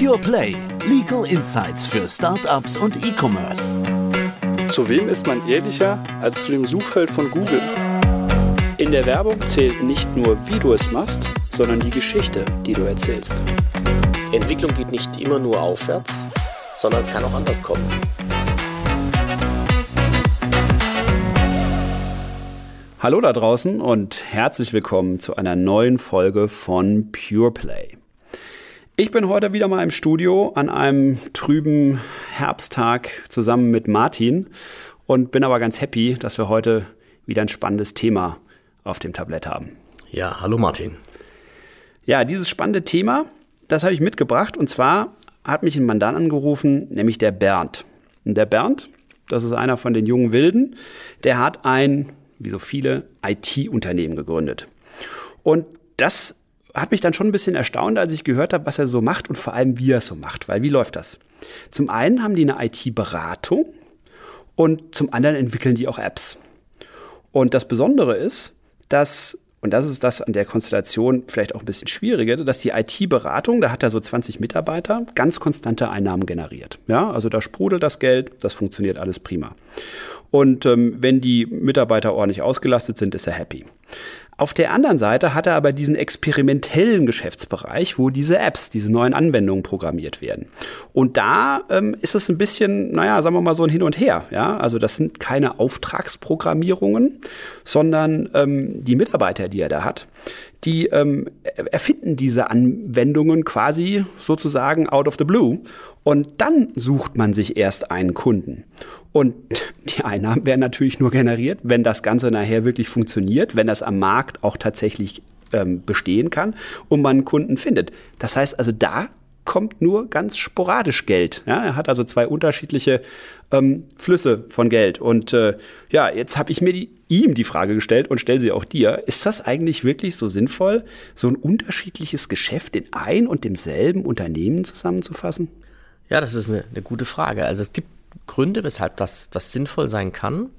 Pure Play. Legal Insights für Startups und E-Commerce. Zu wem ist man ehrlicher als zu dem Suchfeld von Google? In der Werbung zählt nicht nur, wie du es machst, sondern die Geschichte, die du erzählst. Entwicklung geht nicht immer nur aufwärts, sondern es kann auch anders kommen. Hallo da draußen und herzlich willkommen zu einer neuen Folge von Pure Play. Ich bin heute wieder mal im Studio an einem trüben Herbsttag zusammen mit Martin und bin aber ganz happy, dass wir heute wieder ein spannendes Thema auf dem Tablett haben. Ja, hallo Martin. Ja, dieses spannende Thema, das habe ich mitgebracht und zwar hat mich ein Mandant angerufen, nämlich der Bernd. Und der Bernd, das ist einer von den jungen Wilden, der hat ein wie so viele, IT-Unternehmen gegründet. Und das hat mich dann schon ein bisschen erstaunt, als ich gehört habe, was er so macht und vor allem, wie er es so macht. Weil wie läuft das? Zum einen haben die eine IT-Beratung und zum anderen entwickeln die auch Apps. Und das Besondere ist, dass, und das ist das an der Konstellation vielleicht auch ein bisschen schwieriger, dass die IT-Beratung, da hat er so 20 Mitarbeiter, ganz konstante Einnahmen generiert. Ja, also da sprudelt das Geld, das funktioniert alles prima. Und ähm, wenn die Mitarbeiter ordentlich ausgelastet sind, ist er happy. Auf der anderen Seite hat er aber diesen experimentellen Geschäftsbereich, wo diese Apps, diese neuen Anwendungen programmiert werden. Und da ähm, ist es ein bisschen, naja, sagen wir mal so ein Hin und Her. Ja? Also das sind keine Auftragsprogrammierungen, sondern ähm, die Mitarbeiter, die er da hat, die ähm, erfinden diese Anwendungen quasi sozusagen out of the blue. Und dann sucht man sich erst einen Kunden. Und die Einnahmen werden natürlich nur generiert, wenn das Ganze nachher wirklich funktioniert, wenn das am Markt auch tatsächlich ähm, bestehen kann und man einen Kunden findet. Das heißt also, da kommt nur ganz sporadisch Geld. Ja, er hat also zwei unterschiedliche ähm, Flüsse von Geld. Und äh, ja, jetzt habe ich mir die, ihm die Frage gestellt und stelle sie auch dir. Ist das eigentlich wirklich so sinnvoll, so ein unterschiedliches Geschäft in ein und demselben Unternehmen zusammenzufassen? Ja, das ist eine, eine gute Frage. Also es gibt Gründe, weshalb das, das sinnvoll sein kann.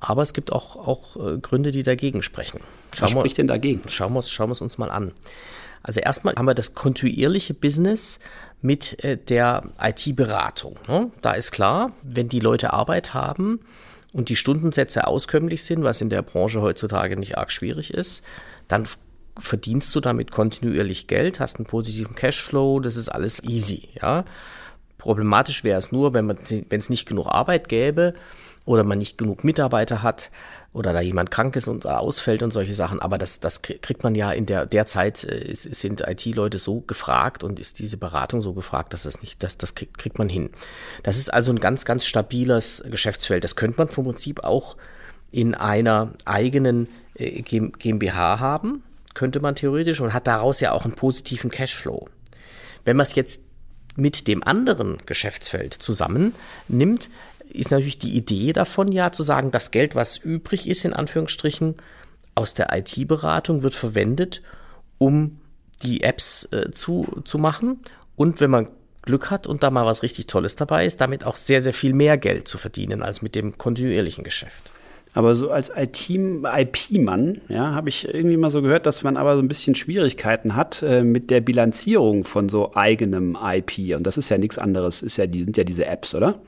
Aber es gibt auch, auch äh, Gründe, die dagegen sprechen. Schauen Was spricht denn dagegen? Schauen wir, schauen wir es uns mal an. Also erstmal haben wir das kontinuierliche Business mit äh, der IT-Beratung. Ne? Da ist klar, wenn die Leute Arbeit haben und die Stundensätze auskömmlich sind, was in der Branche heutzutage nicht arg schwierig ist, dann verdienst du damit kontinuierlich Geld, hast einen positiven Cashflow, das ist alles easy, ja. Problematisch wäre es nur, wenn es nicht genug Arbeit gäbe oder man nicht genug Mitarbeiter hat oder da jemand krank ist und ausfällt und solche Sachen. Aber das, das kriegt man ja in der, der Zeit, äh, sind IT-Leute so gefragt und ist diese Beratung so gefragt, dass das nicht, das, das kriegt, kriegt man hin. Das ist also ein ganz, ganz stabiles Geschäftsfeld. Das könnte man vom Prinzip auch in einer eigenen äh, GmbH haben, könnte man theoretisch und hat daraus ja auch einen positiven Cashflow. Wenn man es jetzt mit dem anderen Geschäftsfeld zusammen nimmt, ist natürlich die Idee davon ja zu sagen, das Geld, was übrig ist, in Anführungsstrichen, aus der IT-Beratung wird verwendet, um die Apps äh, zu, zu machen. Und wenn man Glück hat und da mal was richtig Tolles dabei ist, damit auch sehr, sehr viel mehr Geld zu verdienen als mit dem kontinuierlichen Geschäft. Aber so als IP-Mann, ja, habe ich irgendwie mal so gehört, dass man aber so ein bisschen Schwierigkeiten hat äh, mit der Bilanzierung von so eigenem IP. Und das ist ja nichts anderes, ist ja, die sind ja diese Apps, oder?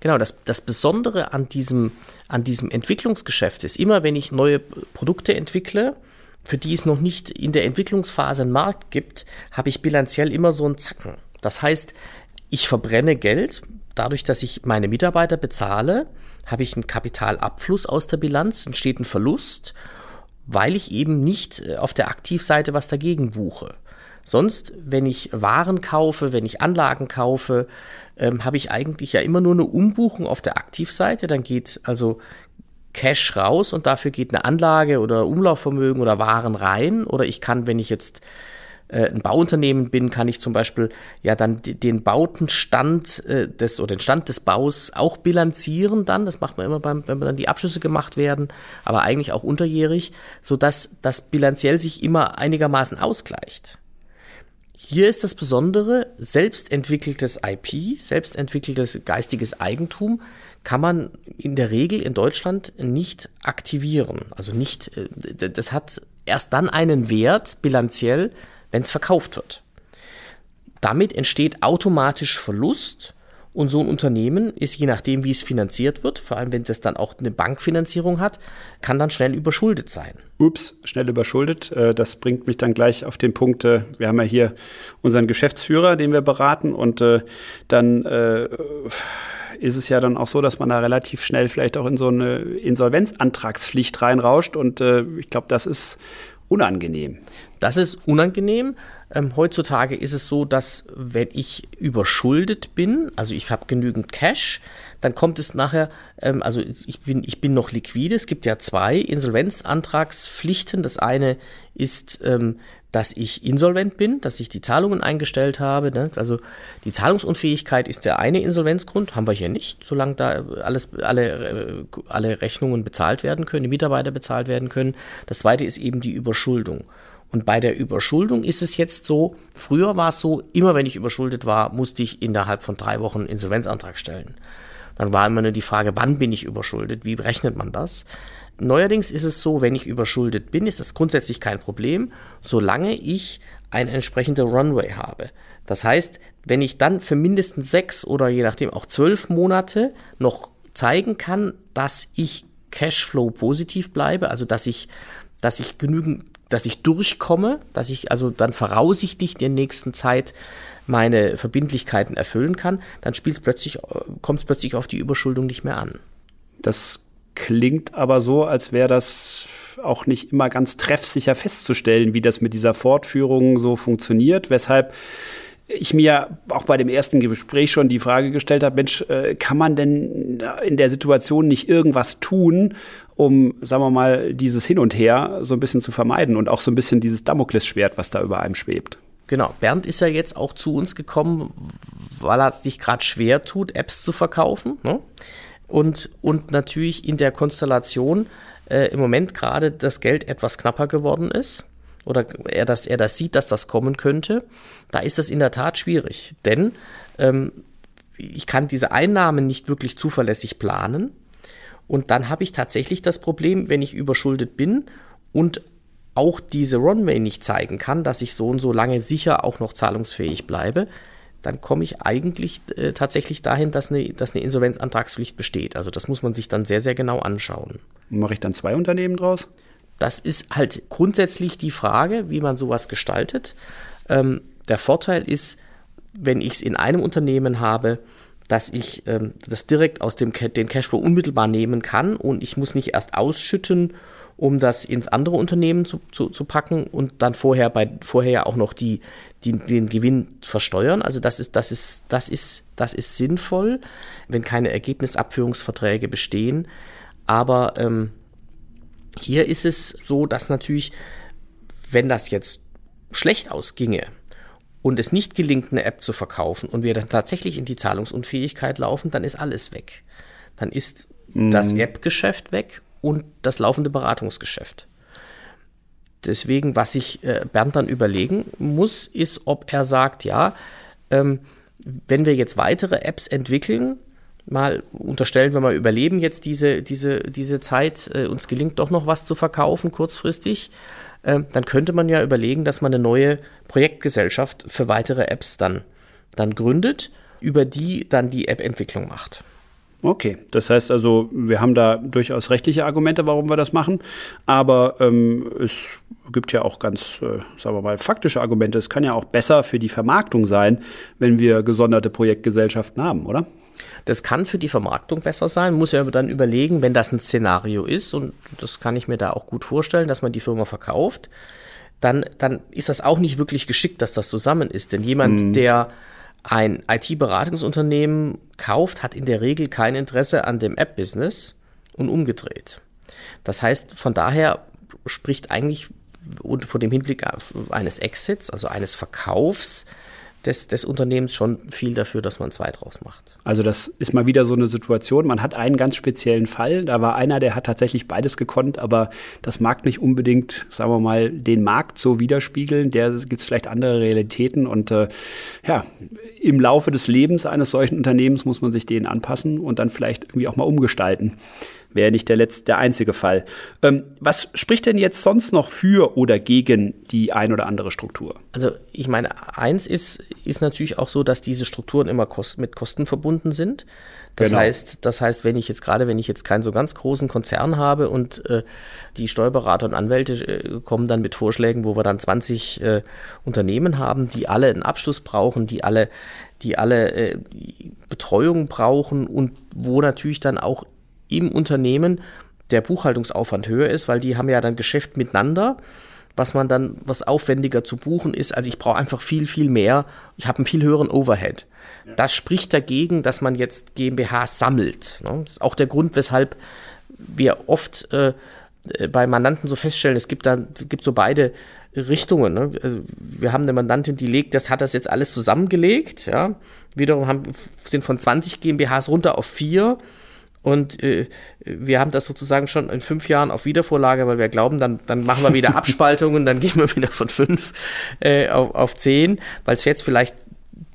Genau, das, das Besondere an diesem, an diesem Entwicklungsgeschäft ist, immer wenn ich neue Produkte entwickle, für die es noch nicht in der Entwicklungsphase einen Markt gibt, habe ich bilanziell immer so einen Zacken. Das heißt, ich verbrenne Geld, dadurch, dass ich meine Mitarbeiter bezahle, habe ich einen Kapitalabfluss aus der Bilanz, entsteht ein Verlust, weil ich eben nicht äh, auf der Aktivseite was dagegen buche. Sonst, wenn ich Waren kaufe, wenn ich Anlagen kaufe, ähm, habe ich eigentlich ja immer nur eine Umbuchung auf der Aktivseite. Dann geht also Cash raus und dafür geht eine Anlage oder Umlaufvermögen oder Waren rein. Oder ich kann, wenn ich jetzt äh, ein Bauunternehmen bin, kann ich zum Beispiel ja dann den Bautenstand äh, des oder den Stand des Baus auch bilanzieren dann. Das macht man immer beim, wenn dann die Abschlüsse gemacht werden, aber eigentlich auch unterjährig, so dass das bilanziell sich immer einigermaßen ausgleicht. Hier ist das Besondere, selbstentwickeltes IP, selbstentwickeltes geistiges Eigentum kann man in der Regel in Deutschland nicht aktivieren. Also nicht, äh, das hat erst dann einen Wert bilanziell, wenn es verkauft wird. Damit entsteht automatisch Verlust und so ein Unternehmen ist, je nachdem, wie es finanziert wird, vor allem wenn das dann auch eine Bankfinanzierung hat, kann dann schnell überschuldet sein. Ups, schnell überschuldet. Äh, das bringt mich dann gleich auf den Punkt, äh, wir haben ja hier unseren Geschäftsführer, den wir beraten und äh, dann ist es ja dann auch so, dass man da relativ schnell vielleicht auch in so eine Insolvenzantragspflicht reinrauscht und ich glaube, das ist unangenehm. Das ist unangenehm. Ähm, heutzutage ist es so, dass wenn ich überschuldet bin, also ich habe genügend Cash, dann kommt es nachher, ähm, also ich bin, ich bin noch liquide. Es gibt ja zwei Insolvenzantragspflichten. Das eine ist, ähm, dass ich insolvent bin, dass ich die Zahlungen eingestellt habe. Ne? Also die Zahlungsunfähigkeit ist der eine Insolvenzgrund, haben wir hier nicht, solange da alles, alle, äh, alle Rechnungen bezahlt werden können, die Mitarbeiter bezahlt werden können. Das zweite ist eben die Überschuldung. Und bei der Überschuldung ist es jetzt so, früher war es so, immer wenn ich überschuldet war, musste ich innerhalb von drei Wochen einen Insolvenzantrag stellen. Dann war immer nur die Frage, wann bin ich überschuldet, wie berechnet man das? Neuerdings ist es so, wenn ich überschuldet bin, ist das grundsätzlich kein Problem, solange ich eine entsprechende Runway habe. Das heißt, wenn ich dann für mindestens sechs oder je nachdem auch zwölf Monate noch zeigen kann, dass ich Cashflow positiv bleibe, also dass ich, dass ich genügend dass ich durchkomme, dass ich also dann voraussichtlich in der nächsten Zeit meine Verbindlichkeiten erfüllen kann, dann spielt plötzlich, kommt es plötzlich auf die Überschuldung nicht mehr an. Das klingt aber so, als wäre das auch nicht immer ganz treffsicher festzustellen, wie das mit dieser Fortführung so funktioniert, weshalb ich mir auch bei dem ersten Gespräch schon die Frage gestellt habe, Mensch, äh, kann man denn in der Situation nicht irgendwas tun, um, sagen wir mal, dieses Hin und Her so ein bisschen zu vermeiden und auch so ein bisschen dieses Damoklesschwert, was da über einem schwebt? Genau, Bernd ist ja jetzt auch zu uns gekommen, weil er sich gerade schwer tut, Apps zu verkaufen. Ne? Und, und natürlich in der Konstellation äh, im Moment gerade das Geld etwas knapper geworden ist oder er das, er das sieht, dass das kommen könnte, da ist das in der Tat schwierig. Denn ähm, ich kann diese Einnahmen nicht wirklich zuverlässig planen. Und dann habe ich tatsächlich das Problem, wenn ich überschuldet bin und auch diese Runway nicht zeigen kann, dass ich so und so lange sicher auch noch zahlungsfähig bleibe, dann komme ich eigentlich äh, tatsächlich dahin, dass eine, dass eine Insolvenzantragspflicht besteht. Also das muss man sich dann sehr, sehr genau anschauen. Mache ich dann zwei Unternehmen draus? Das ist halt grundsätzlich die Frage, wie man sowas gestaltet. Ähm, der Vorteil ist, wenn ich es in einem Unternehmen habe, dass ich ähm, das direkt aus dem den Cashflow unmittelbar nehmen kann und ich muss nicht erst ausschütten, um das ins andere Unternehmen zu, zu, zu packen und dann vorher bei vorher ja auch noch die, die, den Gewinn versteuern. Also das ist, das ist, das ist, das ist sinnvoll, wenn keine Ergebnisabführungsverträge bestehen. Aber ähm, hier ist es so, dass natürlich, wenn das jetzt schlecht ausginge und es nicht gelingt, eine App zu verkaufen und wir dann tatsächlich in die Zahlungsunfähigkeit laufen, dann ist alles weg. Dann ist mhm. das App-Geschäft weg und das laufende Beratungsgeschäft. Deswegen, was sich äh, Bernd dann überlegen muss, ist, ob er sagt, ja, ähm, wenn wir jetzt weitere Apps entwickeln, mal unterstellen wir mal überleben jetzt diese, diese, diese Zeit, äh, uns gelingt doch noch was zu verkaufen kurzfristig, äh, dann könnte man ja überlegen, dass man eine neue Projektgesellschaft für weitere Apps dann, dann gründet, über die dann die App-Entwicklung macht. Okay, das heißt also, wir haben da durchaus rechtliche Argumente, warum wir das machen, aber ähm, es gibt ja auch ganz, äh, sagen wir mal, faktische Argumente. Es kann ja auch besser für die Vermarktung sein, wenn wir gesonderte Projektgesellschaften haben, oder? Das kann für die Vermarktung besser sein, muss ja dann überlegen, wenn das ein Szenario ist, und das kann ich mir da auch gut vorstellen, dass man die Firma verkauft, dann, dann ist das auch nicht wirklich geschickt, dass das zusammen ist. Denn jemand, mhm. der ein IT-Beratungsunternehmen kauft, hat in der Regel kein Interesse an dem App-Business und umgedreht. Das heißt, von daher spricht eigentlich und vor dem Hinblick eines Exits, also eines Verkaufs, des, des Unternehmens schon viel dafür, dass man zwei draus macht. Also das ist mal wieder so eine Situation. Man hat einen ganz speziellen Fall. Da war einer, der hat tatsächlich beides gekonnt, aber das mag nicht unbedingt, sagen wir mal, den Markt so widerspiegeln. Der gibt es vielleicht andere Realitäten und äh, ja, im Laufe des Lebens eines solchen Unternehmens muss man sich denen anpassen und dann vielleicht irgendwie auch mal umgestalten wäre nicht der letzte, der einzige Fall. Ähm, was spricht denn jetzt sonst noch für oder gegen die ein oder andere Struktur? Also ich meine, eins ist, ist natürlich auch so, dass diese Strukturen immer kost mit Kosten verbunden sind. Das genau. heißt, das heißt, wenn ich jetzt gerade, wenn ich jetzt keinen so ganz großen Konzern habe und äh, die Steuerberater und Anwälte äh, kommen dann mit Vorschlägen, wo wir dann 20 äh, Unternehmen haben, die alle einen Abschluss brauchen, die alle, die alle äh, Betreuung brauchen und wo natürlich dann auch im Unternehmen der Buchhaltungsaufwand höher ist, weil die haben ja dann Geschäft miteinander was man dann, was aufwendiger zu buchen ist. Also ich brauche einfach viel, viel mehr. Ich habe einen viel höheren Overhead. Ja. Das spricht dagegen, dass man jetzt GmbH sammelt. Ne? Das ist auch der Grund, weshalb wir oft äh, bei Mandanten so feststellen, es gibt da es gibt so beide Richtungen. Ne? Also wir haben eine Mandantin, die legt, das hat das jetzt alles zusammengelegt. Ja? Wiederum haben, sind von 20 GmbHs runter auf vier und äh, wir haben das sozusagen schon in fünf Jahren auf Wiedervorlage, weil wir glauben, dann, dann machen wir wieder Abspaltungen, dann gehen wir wieder von fünf äh, auf, auf zehn, weil es jetzt vielleicht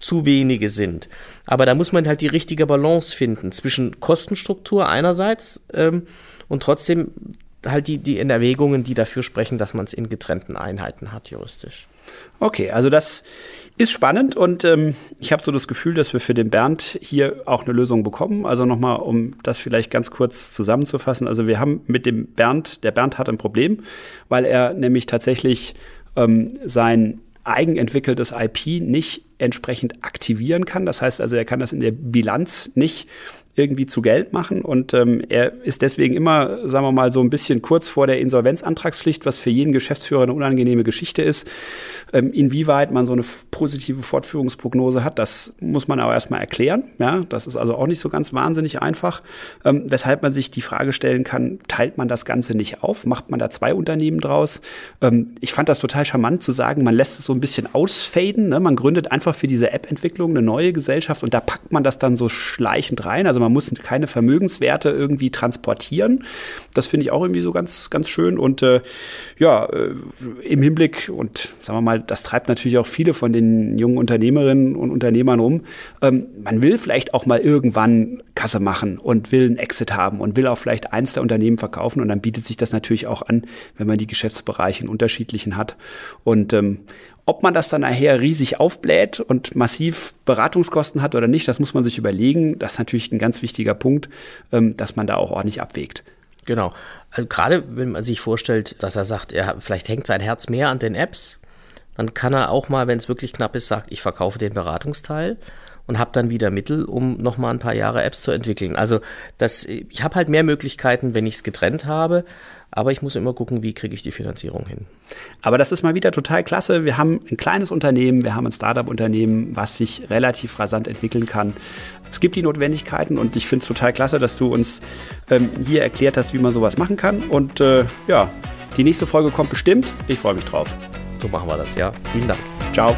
zu wenige sind. Aber da muss man halt die richtige Balance finden zwischen Kostenstruktur einerseits ähm, und trotzdem halt die, die in Erwägungen, die dafür sprechen, dass man es in getrennten Einheiten hat, juristisch. Okay, also das ist spannend und ähm, ich habe so das Gefühl, dass wir für den Bernd hier auch eine Lösung bekommen. Also nochmal, um das vielleicht ganz kurz zusammenzufassen. Also wir haben mit dem Bernd, der Bernd hat ein Problem, weil er nämlich tatsächlich ähm, sein eigenentwickeltes IP nicht entsprechend aktivieren kann. Das heißt also, er kann das in der Bilanz nicht irgendwie zu Geld machen. Und ähm, er ist deswegen immer, sagen wir mal, so ein bisschen kurz vor der Insolvenzantragspflicht, was für jeden Geschäftsführer eine unangenehme Geschichte ist. Ähm, inwieweit man so eine positive Fortführungsprognose hat, das muss man aber erstmal erklären. Ja, das ist also auch nicht so ganz wahnsinnig einfach. Ähm, weshalb man sich die Frage stellen kann, teilt man das Ganze nicht auf? Macht man da zwei Unternehmen draus? Ähm, ich fand das total charmant zu sagen, man lässt es so ein bisschen ausfaden. Ne? Man gründet einfach für diese App-Entwicklung eine neue Gesellschaft und da packt man das dann so schleichend rein. Also man muss keine Vermögenswerte irgendwie transportieren. Das finde ich auch irgendwie so ganz, ganz schön. Und äh, ja, äh, im Hinblick und sagen wir mal, das treibt natürlich auch viele von den jungen Unternehmerinnen und Unternehmern um. Ähm, man will vielleicht auch mal irgendwann Kasse machen und will einen Exit haben und will auch vielleicht eins der Unternehmen verkaufen. Und dann bietet sich das natürlich auch an, wenn man die Geschäftsbereiche in unterschiedlichen hat. Und ähm, ob man das dann nachher riesig aufbläht und massiv Beratungskosten hat oder nicht, das muss man sich überlegen. Das ist natürlich ein ganz wichtiger Punkt, ähm, dass man da auch ordentlich abwägt. Genau. Also gerade wenn man sich vorstellt, dass er sagt, er vielleicht hängt sein Herz mehr an den Apps, dann kann er auch mal, wenn es wirklich knapp ist, sagt, ich verkaufe den Beratungsteil und habe dann wieder Mittel, um noch mal ein paar Jahre Apps zu entwickeln. Also das, ich habe halt mehr Möglichkeiten, wenn ich es getrennt habe. Aber ich muss immer gucken, wie kriege ich die Finanzierung hin. Aber das ist mal wieder total klasse. Wir haben ein kleines Unternehmen, wir haben ein Startup-Unternehmen, was sich relativ rasant entwickeln kann. Es gibt die Notwendigkeiten und ich finde es total klasse, dass du uns ähm, hier erklärt hast, wie man sowas machen kann. Und äh, ja, die nächste Folge kommt bestimmt. Ich freue mich drauf. So machen wir das, ja. Vielen Dank. Ciao.